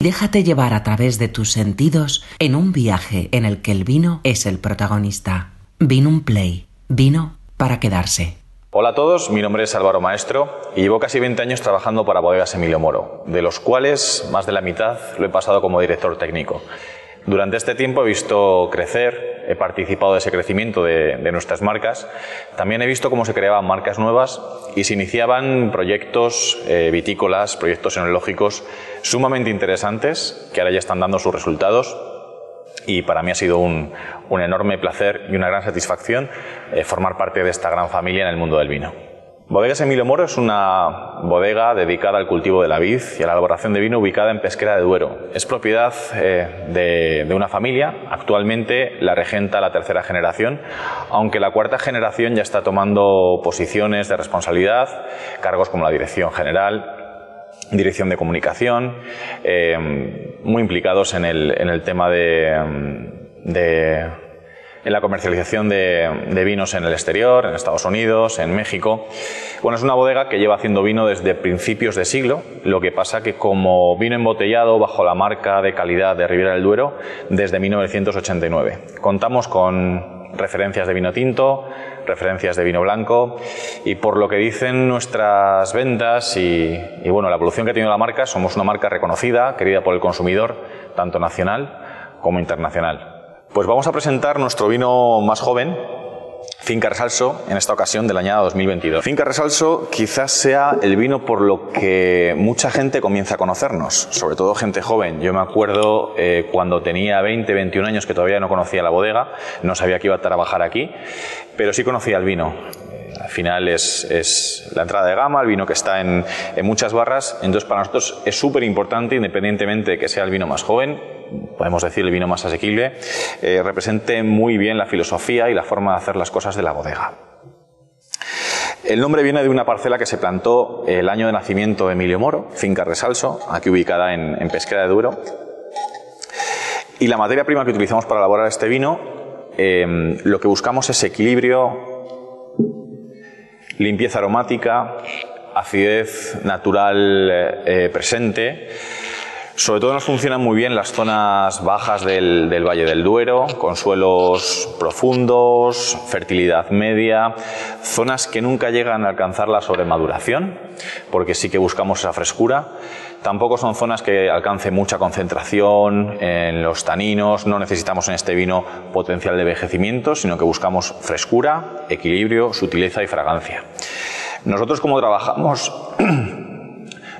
Déjate llevar a través de tus sentidos en un viaje en el que el vino es el protagonista. Vino un play. Vino para quedarse. Hola a todos, mi nombre es Álvaro Maestro y llevo casi 20 años trabajando para Bodegas Emilio Moro, de los cuales más de la mitad lo he pasado como director técnico. Durante este tiempo he visto crecer, he participado de ese crecimiento de, nuestras marcas, también he visto cómo se creaban marcas nuevas y se iniciaban proyectos eh, vitícolas, proyectos enológicos sumamente interesantes que ahora ya están dando sus resultados y para mí ha sido un, enorme placer y una gran satisfacción eh, formar parte de esta gran familia en el mundo del vino. Bodegas Emilio Moro es una bodega dedicada al cultivo de la vid y a la elaboración de vino ubicada en Pesquera de Duero. Es propiedad eh, de, una familia, actualmente la regenta la tercera generación, aunque la cuarta generación ya está tomando posiciones de responsabilidad, cargos como la dirección general, dirección de comunicación, eh, muy implicados en el, tema de en la comercialización de, vinos en el exterior, en Estados Unidos, en México. Bueno, es una bodega que lleva haciendo vino desde principios de siglo, lo que pasa que como vino embotellado bajo la marca de calidad de Ribera del Duero desde 1989. Contamos con referencias de vino tinto, referencias de vino blanco y por lo que dicen nuestras ventas y, y bueno, la evolución que ha tenido la marca, somos una marca reconocida, querida por el consumidor, tanto nacional como internacional. Pues vamos a presentar nuestro vino más joven, Finca Resalso, en esta ocasión del año 2022. Finca Resalso quizás sea el vino por lo que mucha gente comienza a conocernos, sobre todo gente joven. Yo me acuerdo eh, cuando tenía 20, 21 años que todavía no conocía la bodega, no sabía que iba a trabajar aquí, pero sí conocía el vino. Eh, al final es, la entrada de gama, el vino que está en, en muchas barras, entonces para nosotros es súper importante, independientemente de que sea el vino más joven, podemos decir el vino más asequible, eh, represente muy bien la filosofía y la forma de hacer las cosas de la bodega. El nombre viene de una parcela que se plantó el año de nacimiento de Emilio Moro, finca Resalso, aquí ubicada en, Pesquera de Duro. Y la materia prima que utilizamos para elaborar este vino, em, lo que buscamos es equilibrio, limpieza aromática, acidez natural eh, presente sobre todo nos funcionan muy bien las zonas bajas del, Valle del Duero, con suelos profundos, fertilidad media, zonas que nunca llegan a alcanzar la sobremaduración, porque sí que buscamos esa frescura. Tampoco son zonas que alcancen mucha concentración en los taninos, no necesitamos en este vino potencial de envejecimiento, sino que buscamos frescura, equilibrio, sutileza y fragancia. Nosotros como trabajamos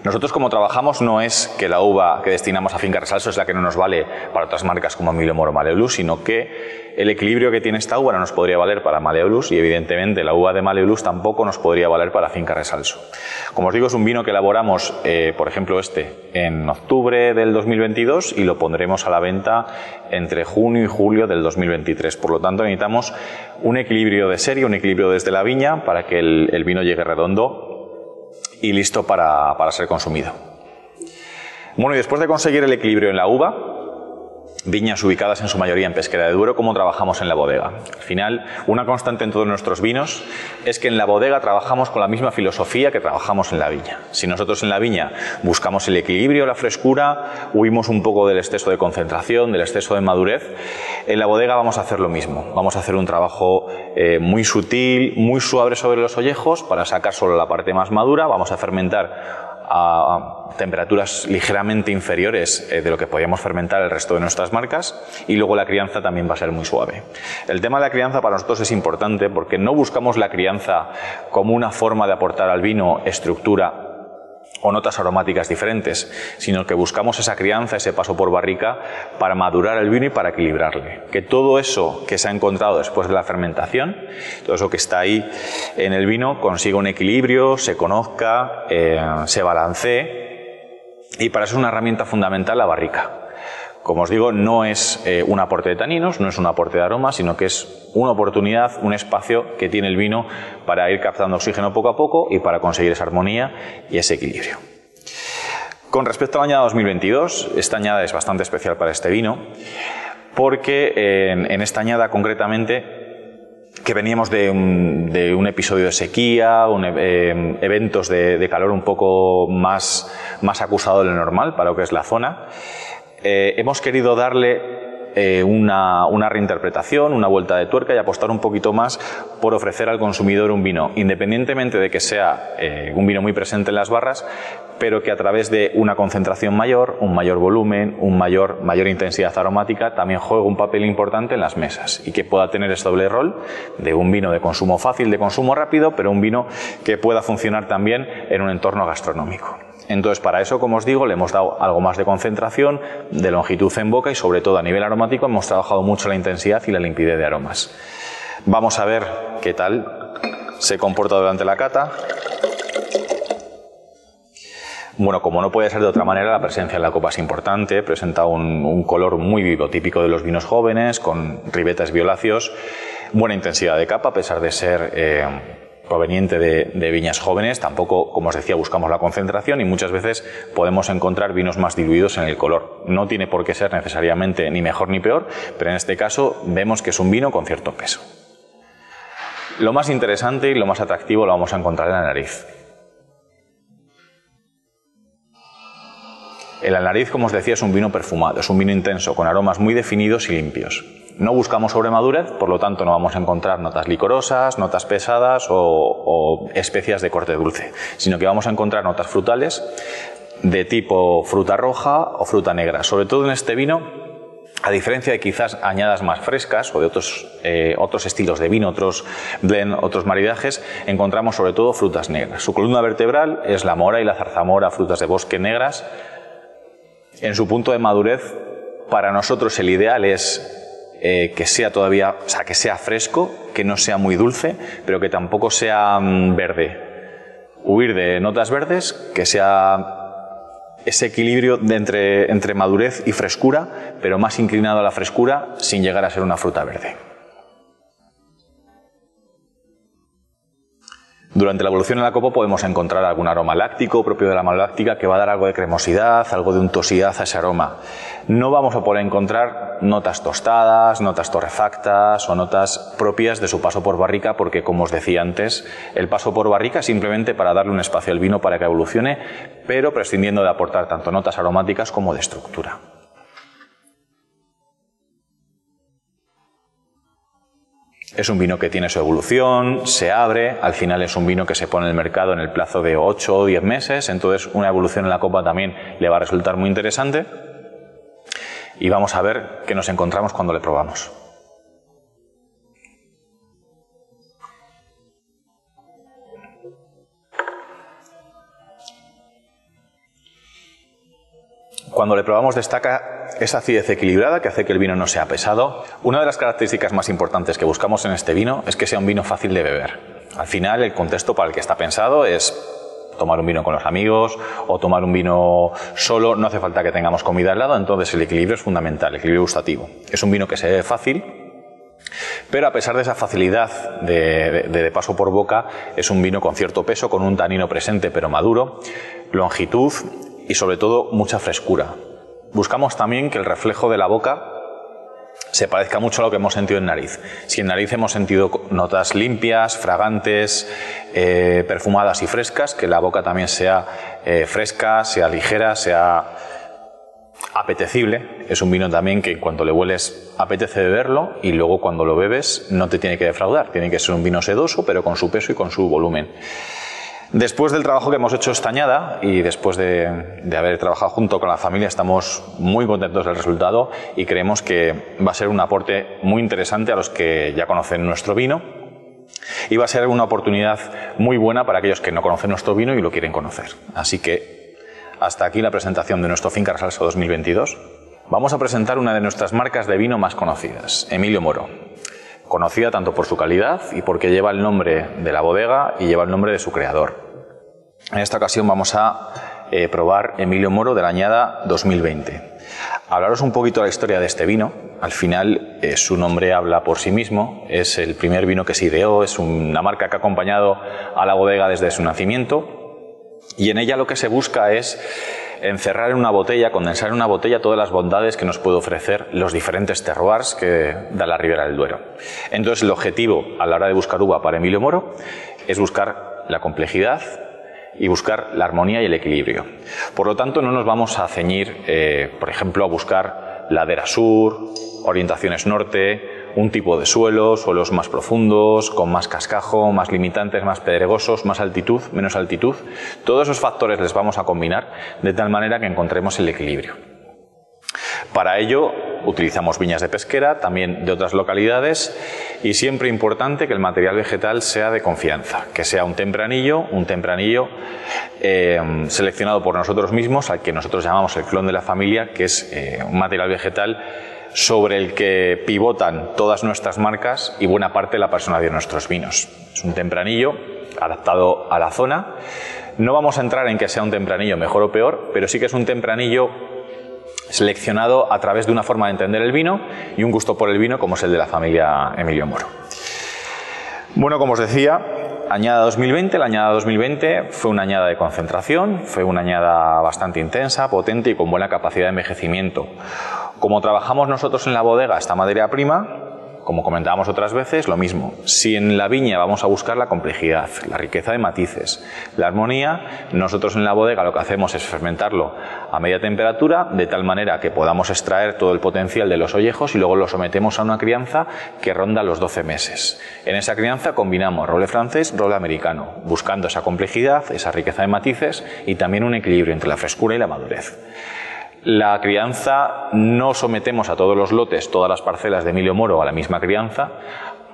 Nosotros como trabajamos no es que la uva que destinamos a Finca Resalso es la que no nos vale para otras marcas como Emilio Moro Maleolus, sino que el equilibrio que tiene esta uva no nos podría valer para Maleolus y evidentemente la uva de Maleolus tampoco nos podría valer para Finca Resalso. Como os digo, es un vino que elaboramos, eh, por ejemplo este, en octubre del 2022 y lo pondremos a la venta entre junio y julio del 2023. Por lo tanto, necesitamos un equilibrio de serie, un equilibrio desde la viña para que el vino llegue redondo y listo para, ser consumido. Bueno, y después de conseguir el equilibrio en la uva, viñas ubicadas en su mayoría en Pesquera de Duero, ¿cómo trabajamos en la bodega? Al final, una constante en todos nuestros vinos es que en la bodega trabajamos con la misma filosofía que trabajamos en la viña. Si nosotros en la viña buscamos el equilibrio, la frescura, huimos un poco del exceso de concentración, del exceso de madurez, en la bodega vamos a hacer lo mismo. Vamos a hacer un trabajo eh, muy sutil, muy suave sobre los ollejos para sacar solo la parte más madura, vamos a fermentar a temperaturas ligeramente inferiores eh, de lo que podíamos fermentar el resto de nuestras marcas y luego la crianza también va a ser muy suave. El tema de la crianza para nosotros es importante porque no buscamos la crianza como una forma de aportar al vino estructura o notas aromáticas diferentes, sino que buscamos esa crianza, ese paso por barrica para madurar el vino y para equilibrarle. Que todo eso que se ha encontrado después de la fermentación, todo eso que está ahí en el vino, consiga un equilibrio, se conozca, eh, se balancee y para eso es una herramienta fundamental la barrica. Como os digo, no es eh, un aporte de taninos, no es un aporte de aromas, sino que es una oportunidad, un espacio que tiene el vino para ir captando oxígeno poco a poco y para conseguir esa armonía y ese equilibrio. Con respecto a la añada 2022, esta añada es bastante especial para este vino, porque en, esta añada concretamente que veníamos de un, episodio de sequía, eh, eventos de, calor un poco más, más acusado de lo normal para lo que es la zona. Eh, hemos querido darle eh, una, reinterpretación, una vuelta de tuerca y apostar un poquito más por ofrecer al consumidor un vino, independientemente de que sea eh, un vino muy presente en las barras, pero que a través de una concentración mayor, un mayor volumen, un mayor, mayor intensidad aromática, también juegue un papel importante en las mesas y que pueda tener ese doble rol de un vino de consumo fácil, de consumo rápido, pero un vino que pueda funcionar también en un entorno gastronómico. Entonces, para eso, como os digo, le hemos dado algo más de concentración, de longitud en boca y sobre todo a nivel aromático hemos trabajado mucho la intensidad y la limpidez de aromas. Vamos a ver qué tal se comporta durante la cata. Bueno, como no puede ser de otra manera, la presencia en la copa es importante, presenta un, color muy vivo, típico de los vinos jóvenes, con ribetes violáceos, buena intensidad de capa, a pesar de ser eh, proveniente de, viñas jóvenes, tampoco, como os decía, buscamos la concentración y muchas veces podemos encontrar vinos más diluidos en el color. No tiene por qué ser necesariamente ni mejor ni peor, pero en este caso vemos que es un vino con cierto peso. Lo más interesante y lo más atractivo lo vamos a encontrar en la nariz. En la nariz, como os decía, es un vino perfumado, es un vino intenso, con aromas muy definidos y limpios. No buscamos sobremadurez, por lo tanto no vamos a encontrar notas licorosas, notas pesadas o, especias de corte dulce, sino que vamos a encontrar notas frutales de tipo fruta roja o fruta negra. Sobre todo en este vino, a diferencia de quizás añadas más frescas o de otros, eh, otros estilos de vino, otros blend, otros maridajes, encontramos sobre todo frutas negras. Su columna vertebral es la mora y la zarzamora, frutas de bosque negras. En su punto de madurez, para nosotros el ideal es eh, que sea todavía, o sea, que sea fresco, que no sea muy dulce, pero que tampoco sea mm, verde. Huir de notas verdes, que sea ese equilibrio entre, entre madurez y frescura, pero más inclinado a la frescura sin llegar a ser una fruta verde. Durante la evolución en la copa podemos encontrar algún aroma láctico propio de la maloláctica que va a dar algo de cremosidad, algo de untuosidad a ese aroma. No vamos a poder encontrar notas tostadas, notas torrefactas o notas propias de su paso por barrica porque, como os decía antes, el paso por barrica es simplemente para darle un espacio al vino para que evolucione, pero prescindiendo de aportar tanto notas aromáticas como de estructura. Es un vino que tiene su evolución, se abre, al final es un vino que se pone en el mercado en el plazo de 8 o 10 meses, entonces una evolución en la copa también le va a resultar muy interesante. Y vamos a ver qué nos encontramos cuando le probamos. Cuando le probamos destaca esa acidez equilibrada que hace que el vino no sea pesado. Una de las características más importantes que buscamos en este vino es que sea un vino fácil de beber. Al final el contexto para el que está pensado es tomar un vino con los amigos o tomar un vino solo, no hace falta que tengamos comida al lado, entonces el equilibrio es fundamental, el equilibrio gustativo. Es un vino que se ve fácil, pero a pesar de esa facilidad de, paso por boca, es un vino con cierto peso, con un tanino presente pero maduro, longitud y sobre todo mucha frescura. Buscamos también que el reflejo de la boca se parezca mucho a lo que hemos sentido en nariz. Si en nariz hemos sentido notas limpias, fragantes, eh, perfumadas y frescas, que la boca también sea eh, fresca, sea ligera, sea apetecible. Es un vino también que cuando le hueles apetece beberlo y luego cuando lo bebes no te tiene que defraudar. Tiene que ser un vino sedoso, pero con su peso y con su volumen. Después del trabajo que hemos hecho esta añada y después de, haber trabajado junto con la familia, estamos muy contentos del resultado y creemos que va a ser un aporte muy interesante a los que ya conocen nuestro vino y va a ser una oportunidad muy buena para aquellos que no conocen nuestro vino y lo quieren conocer. Así que hasta aquí la presentación de nuestro Finca Salsa 2022. Vamos a presentar una de nuestras marcas de vino más conocidas, Emilio Moro conocida tanto por su calidad y porque lleva el nombre de la bodega y lleva el nombre de su creador. En esta ocasión vamos a eh, probar Emilio Moro de la añada 2020. Hablaros un poquito de la historia de este vino. Al final eh, su nombre habla por sí mismo. Es el primer vino que se ideó, es una marca que ha acompañado a la bodega desde su nacimiento. Y en ella lo que se busca es encerrar en una botella, condensar en una botella todas las bondades que nos puede ofrecer los diferentes terroirs que da la Ribera del Duero. Entonces, el objetivo a la hora de buscar uva para Emilio Moro es buscar la complejidad y buscar la armonía y el equilibrio. Por lo tanto, no nos vamos a ceñir, eh, por ejemplo, a buscar ladera sur, orientaciones norte, un tipo de suelo, suelos más profundos, con más cascajo, más limitantes, más pedregosos, más altitud, menos altitud. Todos esos factores les vamos a combinar de tal manera que encontremos el equilibrio. Para ello utilizamos viñas de pesquera, también de otras localidades, y siempre importante que el material vegetal sea de confianza, que sea un tempranillo, un tempranillo eh, seleccionado por nosotros mismos, al que nosotros llamamos el clon de la familia, que es eh, un material vegetal sobre el que pivotan todas nuestras marcas y buena parte de la personalidad de nuestros vinos. Es un tempranillo adaptado a la zona. No vamos a entrar en que sea un tempranillo mejor o peor, pero sí que es un tempranillo seleccionado a través de una forma de entender el vino y un gusto por el vino como es el de la familia Emilio Moro. Bueno, como os decía, añada 2020, la añada 2020 fue una añada de concentración, fue una añada bastante intensa, potente y con buena capacidad de envejecimiento. Como trabajamos nosotros en la bodega esta madera prima, como comentábamos otras veces, lo mismo. Si en la viña vamos a buscar la complejidad, la riqueza de matices, la armonía, nosotros en la bodega lo que hacemos es fermentarlo a media temperatura, de tal manera que podamos extraer todo el potencial de los ollejos y luego lo sometemos a una crianza que ronda los 12 meses. En esa crianza combinamos roble francés, roble americano, buscando esa complejidad, esa riqueza de matices y también un equilibrio entre la frescura y la madurez. La crianza no sometemos a todos los lotes, todas las parcelas de Emilio Moro a la misma crianza.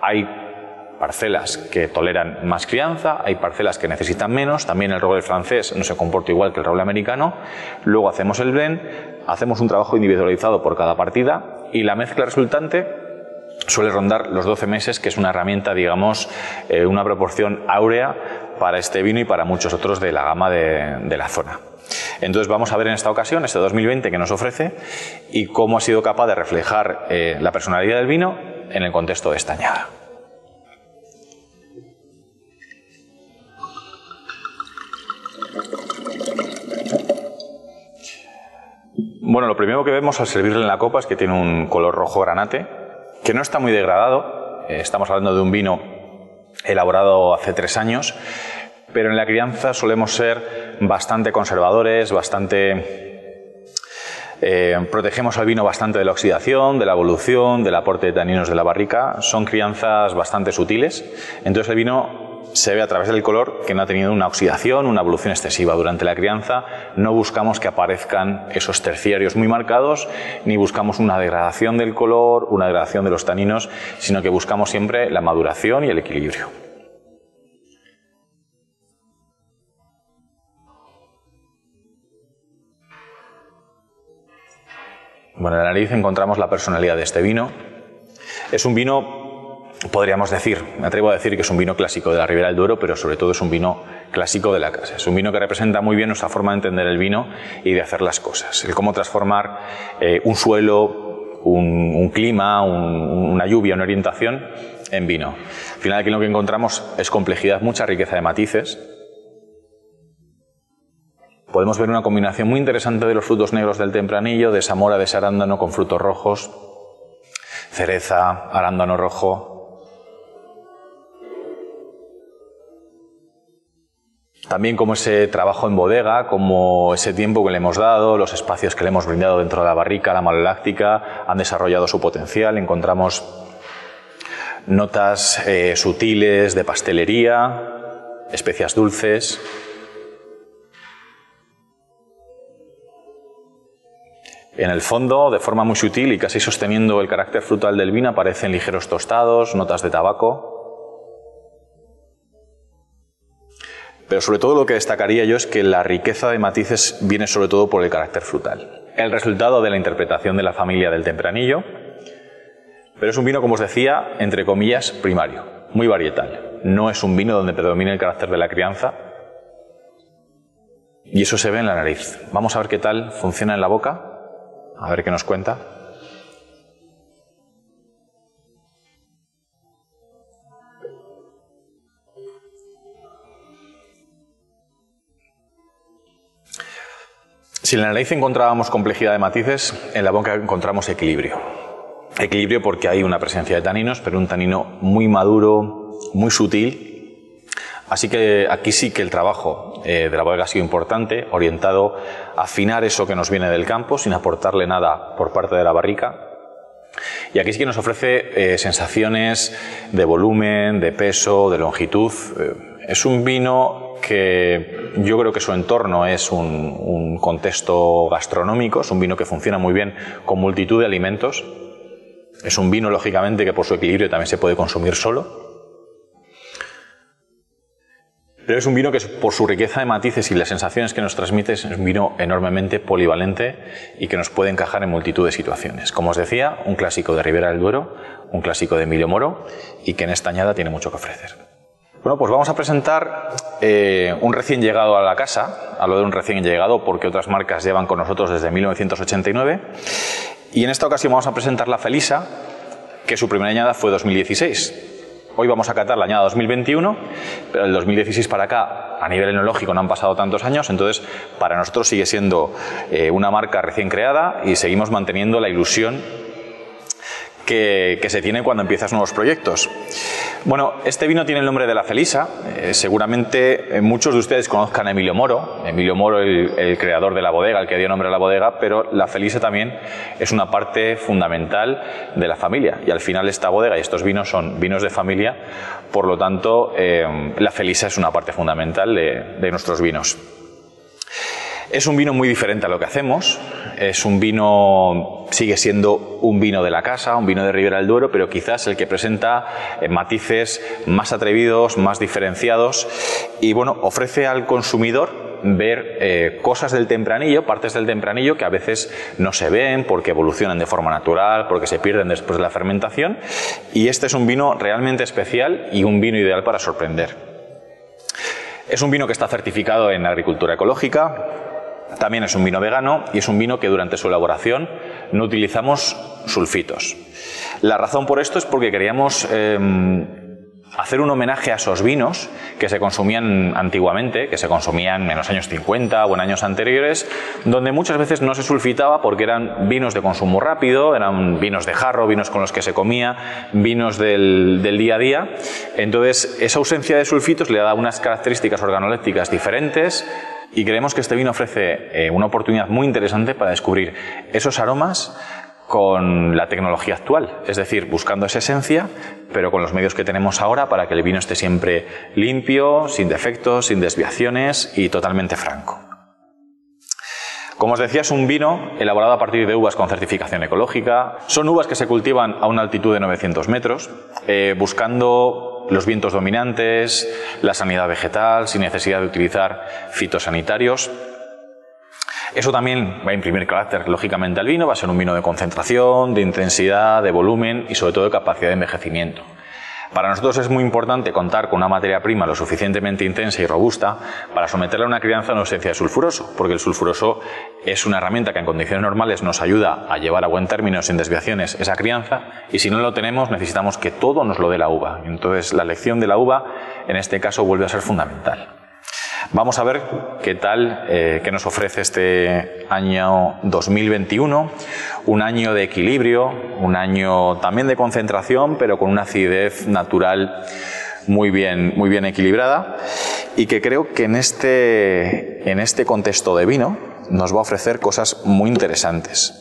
Hay parcelas que toleran más crianza, hay parcelas que necesitan menos, también el roble francés no se comporta igual que el roble americano. Luego hacemos el blend, hacemos un trabajo individualizado por cada partida y la mezcla resultante suele rondar los 12 meses, que es una herramienta, digamos, eh, una proporción áurea para este vino y para muchos otros de la gama de la zona. Entonces vamos a ver en esta ocasión, este 2020 que nos ofrece y cómo ha sido capaz de reflejar eh, la personalidad del vino en el contexto de esta añada. Bueno, lo primero que vemos al servirle en la copa es que tiene un color rojo granate, que no está muy degradado. Eh, estamos hablando de un vino elaborado hace tres años, pero en la crianza solemos ser bastante conservadores, bastante... Eh, protegemos al vino bastante de la oxidación, de la evolución, del aporte de taninos de la barrica. Son crianzas bastante sutiles. Entonces el vino se ve a través del color que no ha tenido una oxidación, una evolución excesiva. Durante la crianza no buscamos que aparezcan esos terciarios muy marcados, ni buscamos una degradación del color, una degradación de los taninos, sino que buscamos siempre la maduración y el equilibrio. Bueno, en la nariz encontramos la personalidad de este vino. Es un vino, podríamos decir, me atrevo a decir que es un vino clásico de la Ribera del Duero, pero sobre todo es un vino clásico de la casa. Es un vino que representa muy bien nuestra forma de entender el vino y de hacer las cosas. El cómo transformar eh, un suelo, un, clima, una lluvia, una orientación en vino. Al final aquí lo que encontramos es complejidad, mucha riqueza de matices, podemos ver una combinación muy interesante de los frutos negros del tempranillo, de samora de ese arándano con frutos rojos, cereza, arándano rojo. También como ese trabajo en bodega, como ese tiempo que le hemos dado, los espacios que le hemos brindado dentro de la barrica, la maloláctica, han desarrollado su potencial. Encontramos notas eh, sutiles de pastelería, especias dulces, En el fondo, de forma muy sutil y casi sosteniendo el carácter frutal del vino, aparecen ligeros tostados, notas de tabaco. Pero sobre todo lo que destacaría yo es que la riqueza de matices viene sobre todo por el carácter frutal. El resultado de la interpretación de la familia del tempranillo, pero es un vino, como os decía, entre comillas, primario, muy varietal. No es un vino donde predomina el carácter de la crianza. Y eso se ve en la nariz. Vamos a ver qué tal funciona en la boca. A ver qué nos cuenta. Si en la nariz encontrábamos complejidad de matices, en la boca encontramos equilibrio. Equilibrio porque hay una presencia de taninos, pero un tanino muy maduro, muy sutil. Así que aquí sí que el trabajo eh, de la bodega ha sido importante, orientado a afinar eso que nos viene del campo sin aportarle nada por parte de la barrica. Y aquí sí que nos ofrece eh, sensaciones de volumen, de peso, de longitud. Eh, es un vino que yo creo que su entorno es un, un contexto gastronómico, es un vino que funciona muy bien con multitud de alimentos. Es un vino, lógicamente, que por su equilibrio también se puede consumir solo. Pero es un vino que por su riqueza de matices y las sensaciones que nos transmite es un vino enormemente polivalente y que nos puede encajar en multitud de situaciones. Como os decía, un clásico de Ribera del Duero, un clásico de Emilio Moro y que en esta añada tiene mucho que ofrecer. Bueno, pues vamos a presentar eh, un recién llegado a la casa. Hablo de un recién llegado porque otras marcas llevan con nosotros desde 1989. Y en esta ocasión vamos a presentar la Felisa, que su primera añada fue 2016. Hoy vamos a catar la añada 2021, pero el 2016 para acá, a nivel enológico, no han pasado tantos años, entonces para nosotros sigue siendo eh, una marca recién creada y seguimos manteniendo la ilusión que, se tiene cuando empiezas nuevos proyectos. Bueno, este vino tiene el nombre de la Felisa. Eh, seguramente eh, muchos de ustedes conozcan a Emilio Moro. Emilio Moro, el, creador de la bodega, el que dio nombre a la bodega, pero la Felisa también es una parte fundamental de la familia. Y al final esta bodega y estos vinos son vinos de familia, por lo tanto, eh, la Felisa es una parte fundamental de nuestros vinos. Es un vino muy diferente a lo que hacemos. Es un vino, sigue siendo un vino de la casa, un vino de Ribera del Duero, pero quizás el que presenta eh, matices más atrevidos, más diferenciados y bueno, ofrece al consumidor ver eh, cosas del tempranillo, partes del tempranillo que a veces no se ven porque evolucionan de forma natural, porque se pierden después de la fermentación. Y este es un vino realmente especial y un vino ideal para sorprender. Es un vino que está certificado en agricultura ecológica, también es un vino vegano y es un vino que durante su elaboración no utilizamos sulfitos. La razón por esto es porque queríamos em, hacer un homenaje a esos vinos que se consumían antiguamente, que se consumían en los años 50 o en años anteriores, donde muchas veces no se sulfitaba porque eran vinos de consumo rápido, eran vinos de jarro, vinos con los que se comía, vinos del, del día a día. Entonces, esa ausencia de sulfitos le da unas características organolépticas diferentes, y creemos que este vino ofrece eh, una oportunidad muy interesante para descubrir esos aromas con la tecnología actual, es decir, buscando esa esencia, pero con los medios que tenemos ahora para que el vino esté siempre limpio, sin defectos, sin desviaciones y totalmente franco. Como os decía, es un vino elaborado a partir de uvas con certificación ecológica. Son uvas que se cultivan a una altitud de 900 metros, eh, buscando los vientos dominantes, la sanidad vegetal, sin necesidad de utilizar fitosanitarios. Eso también va a imprimir carácter lógicamente al vino, va a ser un vino de concentración, de intensidad, de volumen y sobre todo de capacidad de envejecimiento. Para nosotros es muy importante contar con una materia prima lo suficientemente intensa y robusta para someterla a una crianza en ausencia de sulfuroso, porque el sulfuroso es una herramienta que en condiciones normales nos ayuda a llevar a buen término sin desviaciones esa crianza y si no lo tenemos necesitamos que todo nos lo dé la uva. Entonces la elección de la uva en este caso vuelve a ser fundamental. Vamos a ver qué tal, eh, nos ofrece este año 2021, un año de equilibrio, un año también de concentración, pero con una acidez natural muy bien, muy bien equilibrada y que creo que en este, en este contexto de vino nos va a ofrecer cosas muy interesantes.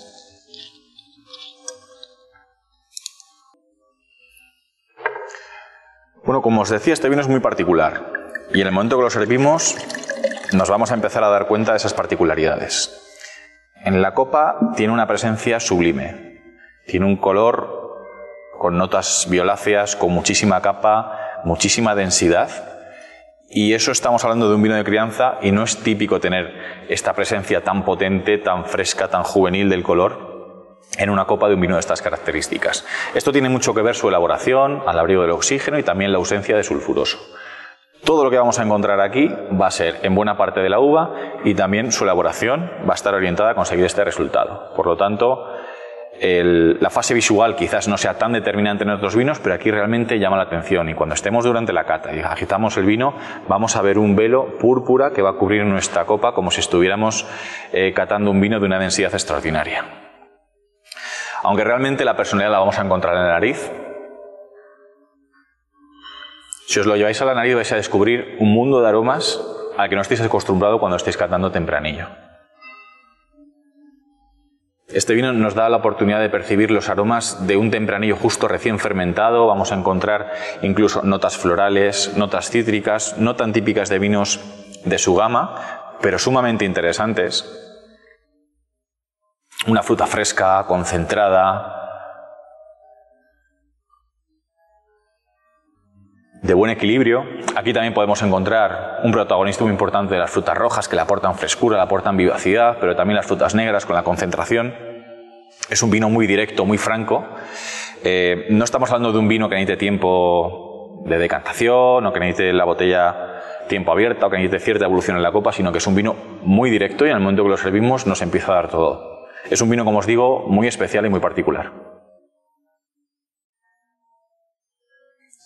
Bueno, como os decía, este vino es muy particular. Y en el momento que lo servimos, nos vamos a empezar a dar cuenta de esas particularidades. En la copa tiene una presencia sublime. Tiene un color con notas violáceas, con muchísima capa, muchísima densidad. Y eso estamos hablando de un vino de crianza y no es típico tener esta presencia tan potente, tan fresca, tan juvenil del color en una copa de un vino de estas características. Esto tiene mucho que ver su elaboración, al abrigo del oxígeno y también la ausencia de sulfuroso. Todo lo que vamos a encontrar aquí va a ser en buena parte de la uva y también su elaboración va a estar orientada a conseguir este resultado. Por lo tanto, la fase visual quizás no sea tan determinante en otros vinos, pero aquí realmente llama la atención. Y cuando estemos durante la cata y agitamos el vino, vamos a ver un velo púrpura que va a cubrir nuestra copa como si estuviéramos eh, catando un vino de una densidad extraordinaria. Aunque realmente la personalidad la vamos a encontrar en la nariz, si os lo lleváis a la nariz vais a descubrir un mundo de aromas al que no estéis acostumbrado cuando estéis catando tempranillo. Este vino nos da la oportunidad de percibir los aromas de un tempranillo justo recién fermentado. Vamos a encontrar incluso notas florales, notas cítricas, no tan típicas de vinos de su gama, pero sumamente interesantes. Una fruta fresca, concentrada, de buen equilibrio. Aquí también podemos encontrar un protagonista muy importante de las frutas rojas que le aportan frescura, le aportan vivacidad, pero también las frutas negras con la concentración. Es un vino muy directo, muy franco. Eh, no estamos hablando de un vino que necesite tiempo de decantación o que necesite la botella tiempo abierta o que necesite cierta evolución en la copa, sino que es un vino muy directo y en el momento que lo servimos nos empieza a dar todo. Es un vino, como os digo, muy especial y muy particular.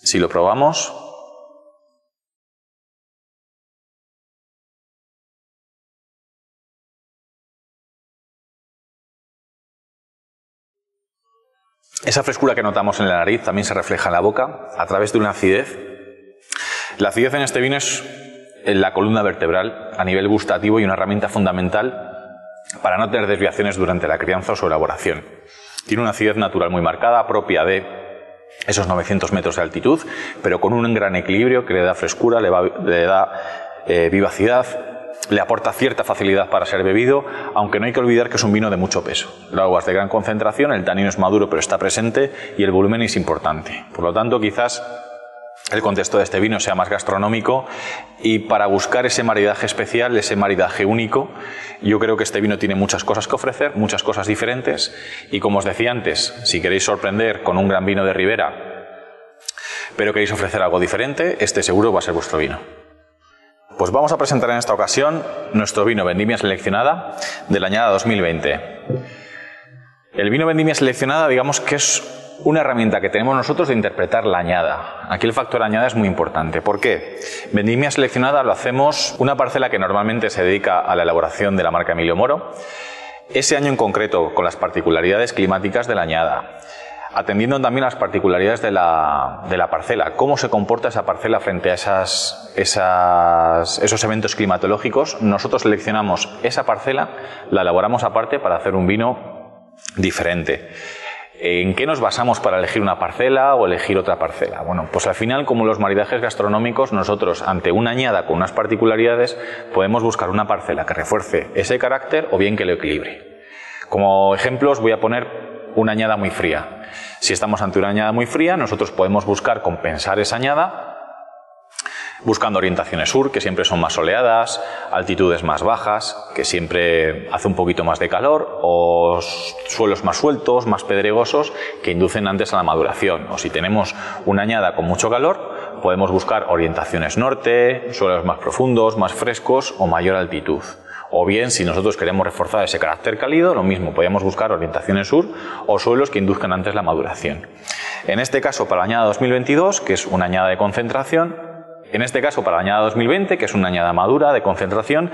Si lo probamos, Esa frescura que notamos en la nariz también se refleja en la boca a través de una acidez. La acidez en este vino es la columna vertebral a nivel gustativo y una herramienta fundamental para no tener desviaciones durante la crianza o su elaboración. Tiene una acidez natural muy marcada, propia de esos 900 metros de altitud, pero con un gran equilibrio que le da frescura, le, da eh, vivacidad, le aporta cierta facilidad para ser bebido, aunque no hay que olvidar que es un vino de mucho peso. El agua es de gran concentración, el tanino es maduro pero está presente y el volumen es importante. Por lo tanto, quizás el contexto de este vino sea más gastronómico y para buscar ese maridaje especial, ese maridaje único, yo creo que este vino tiene muchas cosas que ofrecer, muchas cosas diferentes y como os decía antes, si queréis sorprender con un gran vino de Ribera, pero queréis ofrecer algo diferente, este seguro va a ser vuestro vino. Pues vamos a presentar en esta ocasión nuestro vino Vendimia Seleccionada de la añada 2020. El vino Vendimia Seleccionada, digamos que es una herramienta que tenemos nosotros de interpretar la añada. Aquí el factor añada es muy importante. ¿Por qué? Vendimia seleccionada lo hacemos una parcela que normalmente se dedica a la elaboración de la marca Emilio Moro. Ese año en concreto, con las particularidades climáticas de la añada, atendiendo también las particularidades de la, de la, parcela, cómo se comporta esa parcela frente a esas, esas, esos eventos climatológicos, nosotros seleccionamos esa parcela, la elaboramos aparte para hacer un vino diferente. ¿En qué nos basamos para elegir una parcela o elegir otra parcela? Bueno, pues al final, como los maridajes gastronómicos, nosotros, ante una añada con unas particularidades, podemos buscar una parcela que refuerce ese carácter o bien que lo equilibre. Como ejemplos, voy a poner una añada muy fría. Si estamos ante una añada muy fría, nosotros podemos buscar compensar esa añada buscando orientaciones sur, que siempre son más soleadas, altitudes más bajas, que siempre hace un poquito más de calor, o suelos más sueltos, más pedregosos, que inducen antes a la maduración. O si tenemos una añada con mucho calor, podemos buscar orientaciones norte, suelos más profundos, más frescos o mayor altitud. O bien, si nosotros queremos reforzar ese carácter cálido, lo mismo, podemos buscar orientaciones sur o suelos que induzcan antes la maduración. En este caso, para la añada 2022, que es una añada de concentración, en este caso, para la añada 2020, que es una añada madura de concentración,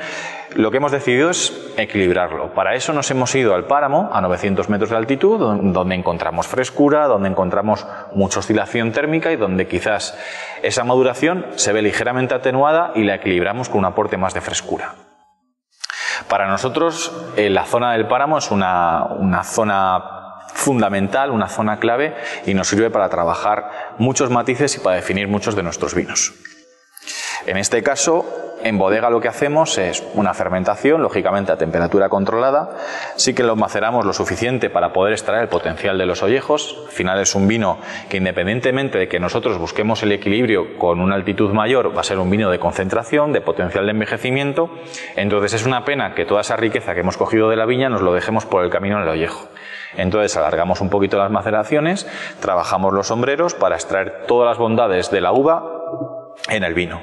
lo que hemos decidido es equilibrarlo. Para eso nos hemos ido al páramo, a 900 metros de altitud, donde encontramos frescura, donde encontramos mucha oscilación térmica y donde quizás esa maduración se ve ligeramente atenuada y la equilibramos con un aporte más de frescura. Para nosotros, eh, la zona del páramo es una, una zona fundamental, una zona clave y nos sirve para trabajar muchos matices y para definir muchos de nuestros vinos. En este caso, en bodega lo que hacemos es una fermentación, lógicamente a temperatura controlada. Sí que lo maceramos lo suficiente para poder extraer el potencial de los ollejos. Al final es un vino que independientemente de que nosotros busquemos el equilibrio con una altitud mayor, va a ser un vino de concentración, de potencial de envejecimiento. Entonces es una pena que toda esa riqueza que hemos cogido de la viña nos lo dejemos por el camino en el ollejo. Entonces alargamos un poquito las maceraciones, trabajamos los sombreros para extraer todas las bondades de la uva en el vino.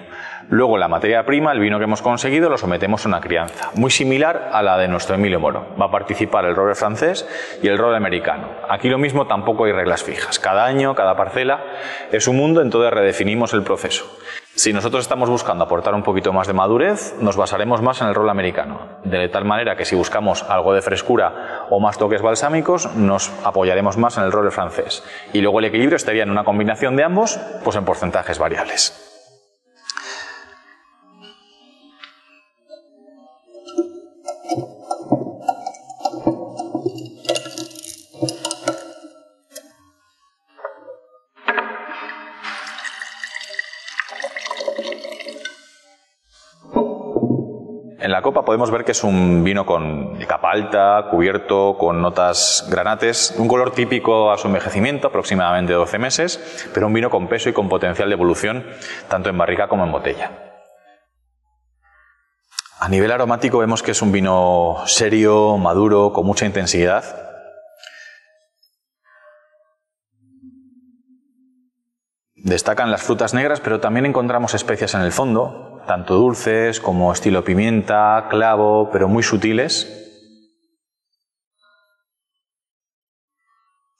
Luego la materia prima, el vino que hemos conseguido, lo sometemos a una crianza, muy similar a la de nuestro Emilio Moro. Va a participar el roble francés y el roble americano. Aquí lo mismo, tampoco hay reglas fijas. Cada año, cada parcela es un mundo, entonces redefinimos el proceso. Si nosotros estamos buscando aportar un poquito más de madurez, nos basaremos más en el rol americano, de tal manera que si buscamos algo de frescura o más toques balsámicos, nos apoyaremos más en el rol francés. Y luego el equilibrio estaría en una combinación de ambos, pues en porcentajes variables. Podemos ver que es un vino con capa alta, cubierto, con notas granates, un color típico a su envejecimiento, aproximadamente 12 meses, pero un vino con peso y con potencial de evolución, tanto en barrica como en botella. A nivel aromático vemos que es un vino serio, maduro, con mucha intensidad. Destacan las frutas negras, pero también encontramos especias en el fondo, tanto dulces como estilo pimienta, clavo, pero muy sutiles.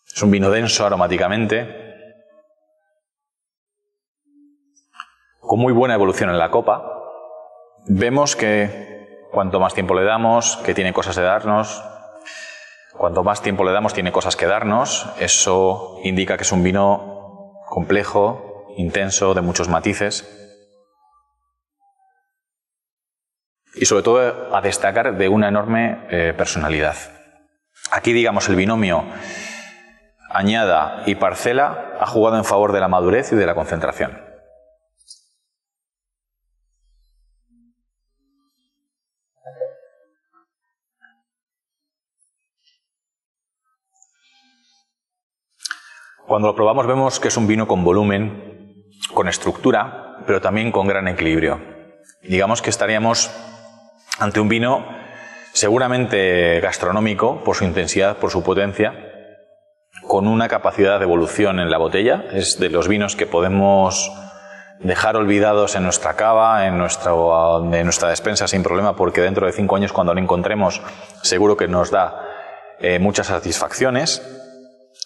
Es un vino denso aromáticamente, con muy buena evolución en la copa. Vemos que cuanto más tiempo le damos, que tiene cosas de darnos, cuanto más tiempo le damos, tiene cosas que darnos. Eso indica que es un vino complejo, intenso, de muchos matices. Y sobre todo a destacar de una enorme eh, personalidad. Aquí, digamos, el binomio añada y parcela ha jugado en favor de la madurez y de la concentración. Cuando lo probamos vemos que es un vino con volumen, con estructura, pero también con gran equilibrio. Digamos que estaríamos ante un vino seguramente gastronómico por su intensidad, por su potencia, con una capacidad de evolución en la botella. Es de los vinos que podemos dejar olvidados en nuestra cava, en nuestra, nuestra despensa sin problema, porque dentro de cinco años cuando lo encontremos seguro que nos da eh, muchas satisfacciones.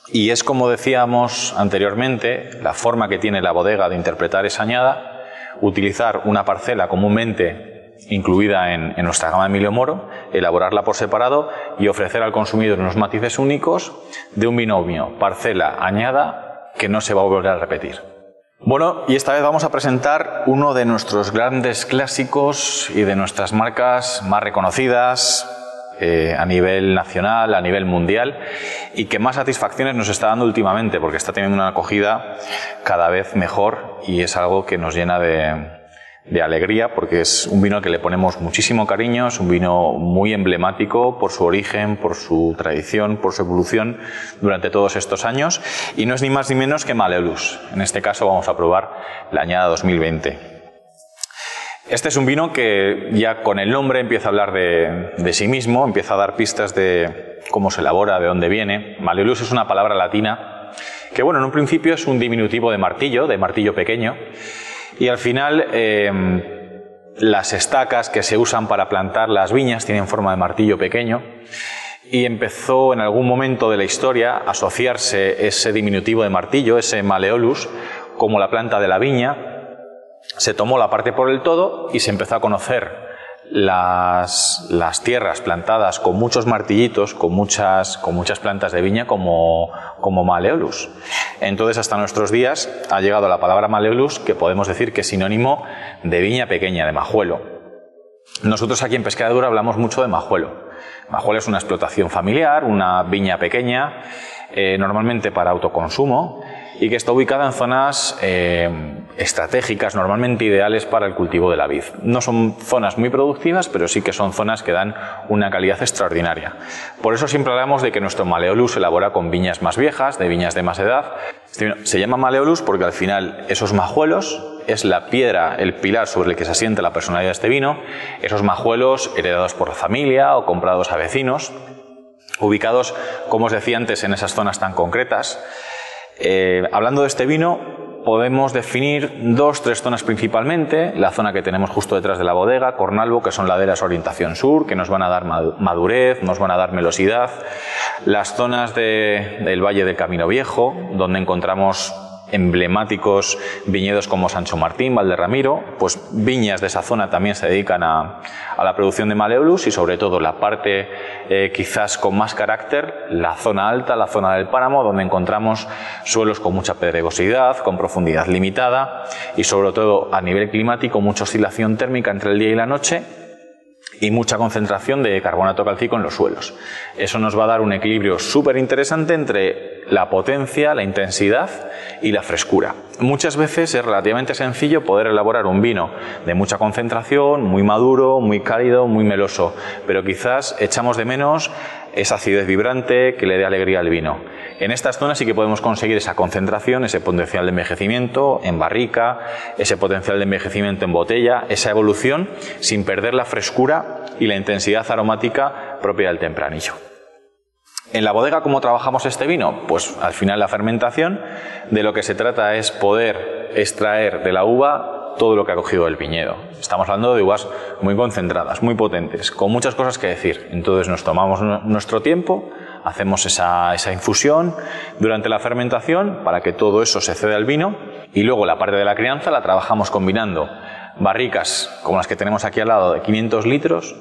Y es como decíamos anteriormente, la forma que tiene la bodega de interpretar esa añada, utilizar una parcela comúnmente incluida en, nuestra gama Emilio Moro, elaborarla por separado y ofrecer al consumidor unos matices únicos de un binomio parcela añada que no se va a volver a repetir. Bueno, y esta vez vamos a presentar uno de nuestros grandes clásicos y de nuestras marcas más reconocidas eh, a nivel nacional, a nivel mundial, y que más satisfacciones nos está dando últimamente, porque está teniendo una acogida cada vez mejor y es algo que nos llena de, de alegría porque es un vino que le ponemos muchísimo cariño, es un vino muy emblemático por su origen, por su tradición, por su evolución durante todos estos años y no es ni más ni menos que Maleolus. En este caso vamos a probar la añada 2020. Este es un vino que ya con el nombre empieza a hablar de, sí mismo, empieza a dar pistas de cómo se elabora, de dónde viene. Maleolus es una palabra latina que, bueno, en un principio es un diminutivo de martillo, de martillo pequeño, y al final, em, las estacas que se usan para plantar las viñas tienen forma de martillo pequeño. Y empezó en algún momento de la historia a asociarse ese diminutivo de martillo, ese maleolus, como la planta de la viña. Se tomó la parte por el todo y se empezó a conocer las, tierras plantadas con muchos martillitos, con muchas, plantas de viña como, como Maleolus. Entonces, hasta nuestros días ha llegado la palabra Maleolus, que podemos decir que es sinónimo de viña pequeña, de majuelo. Nosotros aquí en Pescadura hablamos mucho de majuelo. Majuelo es una explotación familiar, una viña pequeña, eh, normalmente para autoconsumo, y que está ubicada en zonas eh, estratégicas, normalmente ideales para el cultivo de la vid. No son zonas muy productivas, pero sí que son zonas que dan una calidad extraordinaria. Por eso siempre hablamos de que nuestro Maleolus se elabora con viñas más viejas, de viñas de más edad. Se llama Maleolus porque al final esos majuelos es la piedra, el pilar sobre el que se asienta la personalidad de este vino, esos majuelos heredados por la familia o comprados a vecinos, ubicados, como os decía antes, en esas zonas tan concretas. Eh, hablando de este vino, podemos definir dos, tres zonas principalmente. La zona que tenemos justo detrás de la bodega, Cornalvo, que son laderas orientación sur, que nos van a dar madurez, nos van a dar melosidad. Las zonas del Valle del Camino Viejo, donde encontramos emblemáticos viñedos como Sancho Martín, Valderramiro, pues viñas de esa zona también se dedican a, la producción de Maleolus y sobre todo la parte eh, quizás con más carácter, la zona alta, la zona del páramo, donde encontramos suelos con mucha pedregosidad, con profundidad limitada y sobre todo a nivel climático mucha oscilación térmica entre el día y la noche y mucha concentración de carbonato cálcico en los suelos. Eso nos va a dar un equilibrio súper interesante entre la potencia, la intensidad y la frescura. Muchas veces es relativamente sencillo poder elaborar un vino de mucha concentración, muy maduro, muy cálido, muy meloso, pero quizás echamos de menos esa acidez vibrante que le dé alegría al vino. En estas zonas sí que podemos conseguir esa concentración, ese potencial de envejecimiento en barrica, ese potencial de envejecimiento en botella, esa evolución sin perder la frescura y la intensidad aromática propia del tempranillo. En la bodega, ¿cómo trabajamos este vino? Pues al final la fermentación, de lo que se trata es poder extraer de la uva todo lo que ha cogido el viñedo. Estamos hablando de uvas muy concentradas, muy potentes, con muchas cosas que decir. Entonces nos tomamos nuestro tiempo, hacemos esa, infusión durante la fermentación para que todo eso se ceda al vino y luego la parte de la crianza la trabajamos combinando barricas como las que tenemos aquí al lado de 500 litros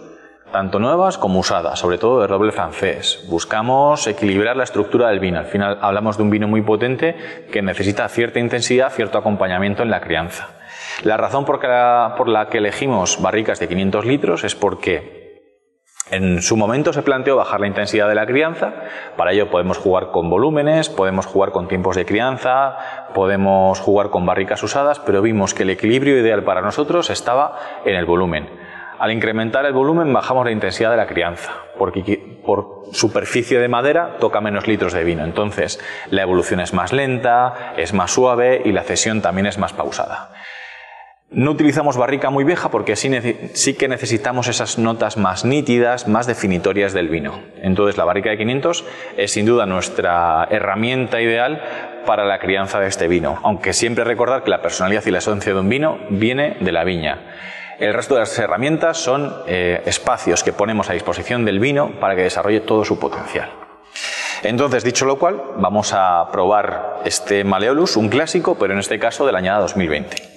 tanto nuevas como usadas, sobre todo de roble francés. Buscamos equilibrar la estructura del vino. Al final hablamos de un vino muy potente que necesita cierta intensidad, cierto acompañamiento en la crianza. La razón por la, que elegimos barricas de 500 litros es porque en su momento se planteó bajar la intensidad de la crianza, para ello podemos jugar con volúmenes, podemos jugar con tiempos de crianza, podemos jugar con barricas usadas, pero vimos que el equilibrio ideal para nosotros estaba en el volumen. Al incrementar el volumen bajamos la intensidad de la crianza, porque por superficie de madera toca menos litros de vino. Entonces la evolución es más lenta, es más suave y la cesión también es más pausada. No utilizamos barrica muy vieja porque sí, sí, que necesitamos esas notas más nítidas, más definitorias del vino. Entonces la barrica de 500 es sin duda nuestra herramienta ideal para la crianza de este vino, aunque siempre recordar que la personalidad y la esencia de un vino viene de la viña. El resto de las herramientas son eh, espacios que ponemos a disposición del vino para que desarrolle todo su potencial. Entonces, dicho lo cual, vamos a probar este Maleolus, un clásico, pero en este caso del añada 2020.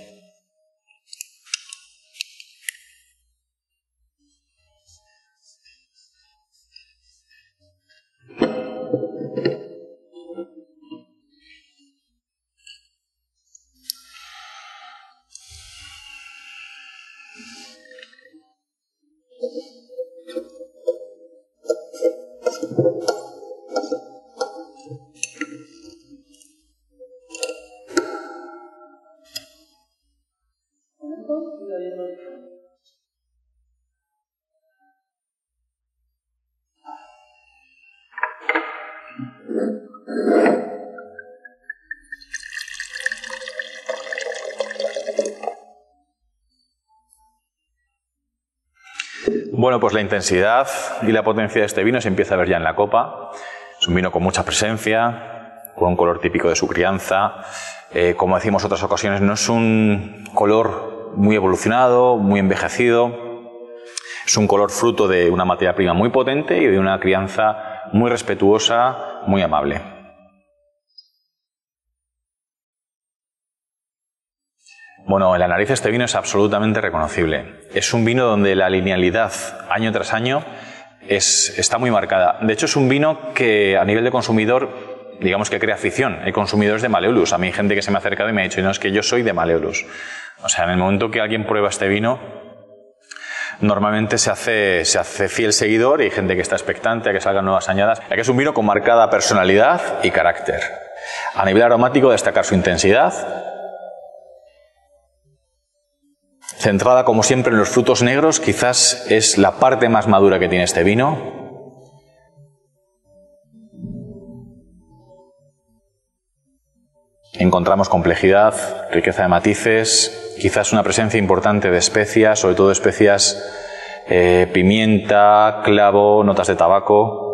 Bueno, pues la intensidad y la potencia de este vino se empieza a ver ya en la copa. Es un vino con mucha presencia, con un color típico de su crianza. Eh, como decimos otras ocasiones, no es un color muy evolucionado, muy envejecido. Es un color fruto de una materia prima muy potente y de una crianza muy respetuosa, muy amable. Bueno, en la nariz este vino es absolutamente reconocible. Es un vino donde la linealidad año tras año está muy marcada. De hecho, es un vino que a nivel de consumidor, digamos que crea afición. Hay consumidores de Maleolus. A mí hay gente que se me ha acercado y me ha dicho, no, es que yo soy de Maleolus. O sea, en el momento que alguien prueba este vino, normalmente se hace, se hace fiel seguidor y hay gente que está expectante a que salgan nuevas añadas. Ya que es un vino con marcada personalidad y carácter. A nivel aromático, destacar su intensidad, centrada como siempre en los frutos negros, quizás es la parte más madura que tiene este vino. Encontramos complejidad, riqueza de matices, quizás una presencia importante de especias, sobre todo especias eh, pimienta, clavo, notas de tabaco.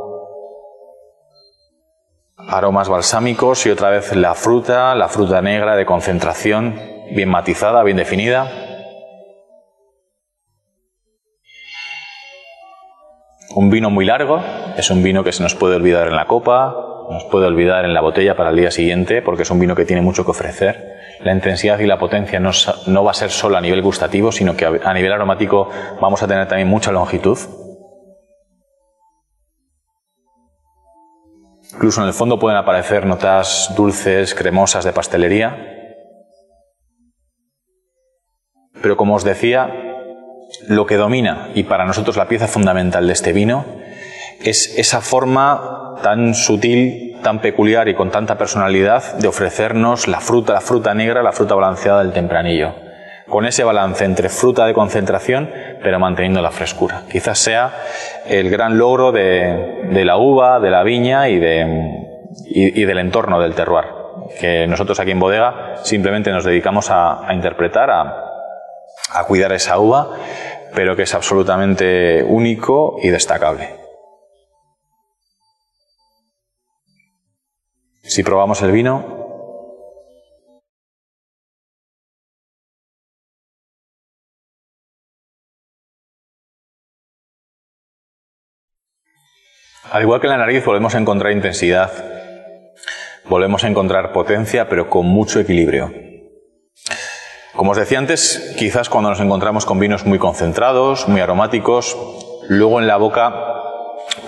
aromas balsámicos y otra vez la fruta, la fruta negra de concentración, bien matizada, bien definida. Un vino muy largo, es un vino que se nos puede olvidar en la copa, nos puede olvidar en la botella para el día siguiente, porque es un vino que tiene mucho que ofrecer. La intensidad y la potencia no, no va a ser solo a nivel gustativo, sino que a nivel aromático vamos a tener también mucha longitud. Incluso en el fondo pueden aparecer notas dulces, cremosas de pastelería. Pero como os decía, lo que domina y para nosotros la pieza fundamental de este vino es esa forma tan sutil, tan peculiar y con tanta personalidad de ofrecernos la fruta, la fruta negra, la fruta balanceada del tempranillo. Con ese balance entre fruta de concentración, pero manteniendo la frescura. Quizás sea el gran logro de, la uva, de la viña y, del entorno del terroir, que nosotros aquí en Bodega simplemente nos dedicamos a, interpretar, a cuidar esa uva, pero que es absolutamente único y destacable. Si probamos el vino, Al igual que en la nariz volvemos a encontrar intensidad, volvemos a encontrar potencia, pero con mucho equilibrio. Como os decía antes, quizás cuando nos encontramos con vinos muy concentrados, muy aromáticos, luego en la boca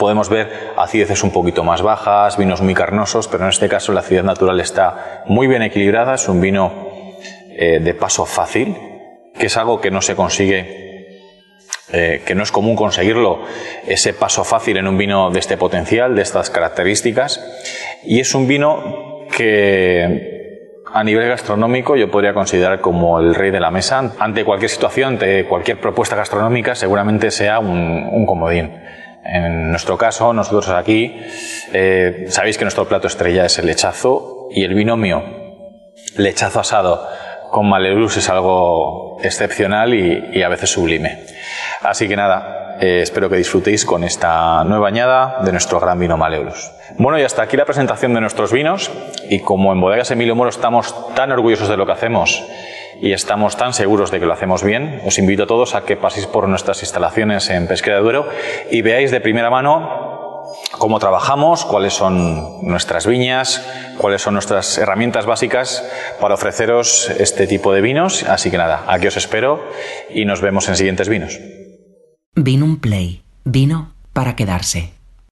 podemos ver acideces un poquito más bajas, vinos muy carnosos, pero en este caso la acidez natural está muy bien equilibrada, es un vino eh, de paso fácil, que es algo que no se consigue, eh, que no es común conseguirlo, ese paso fácil en un vino de este potencial, de estas características, y es un vino que a nivel gastronómico yo podría considerar como el rey de la mesa. Ante cualquier situación, ante cualquier propuesta gastronómica, seguramente sea un, comodín. En nuestro caso, nosotros aquí, eh, sabéis que nuestro plato estrella es el lechazo y el binomio lechazo asado con Maleulus es algo excepcional y, a veces sublime. Así que nada, eh, espero que disfrutéis con esta nueva añada de nuestro gran vino Maleulus. Bueno, y hasta aquí la presentación de nuestros vinos. Y como en Bodegas Emilio Moro estamos tan orgullosos de lo que hacemos y estamos tan seguros de que lo hacemos bien, os invito a todos a que paséis por nuestras instalaciones en Pesquera de Duero y veáis de primera mano cómo trabajamos, cuáles son nuestras viñas, cuáles son nuestras herramientas básicas para ofreceros este tipo de vinos. Así que nada, aquí os espero y nos vemos en siguientes vinos. Vino play, vino para quedarse.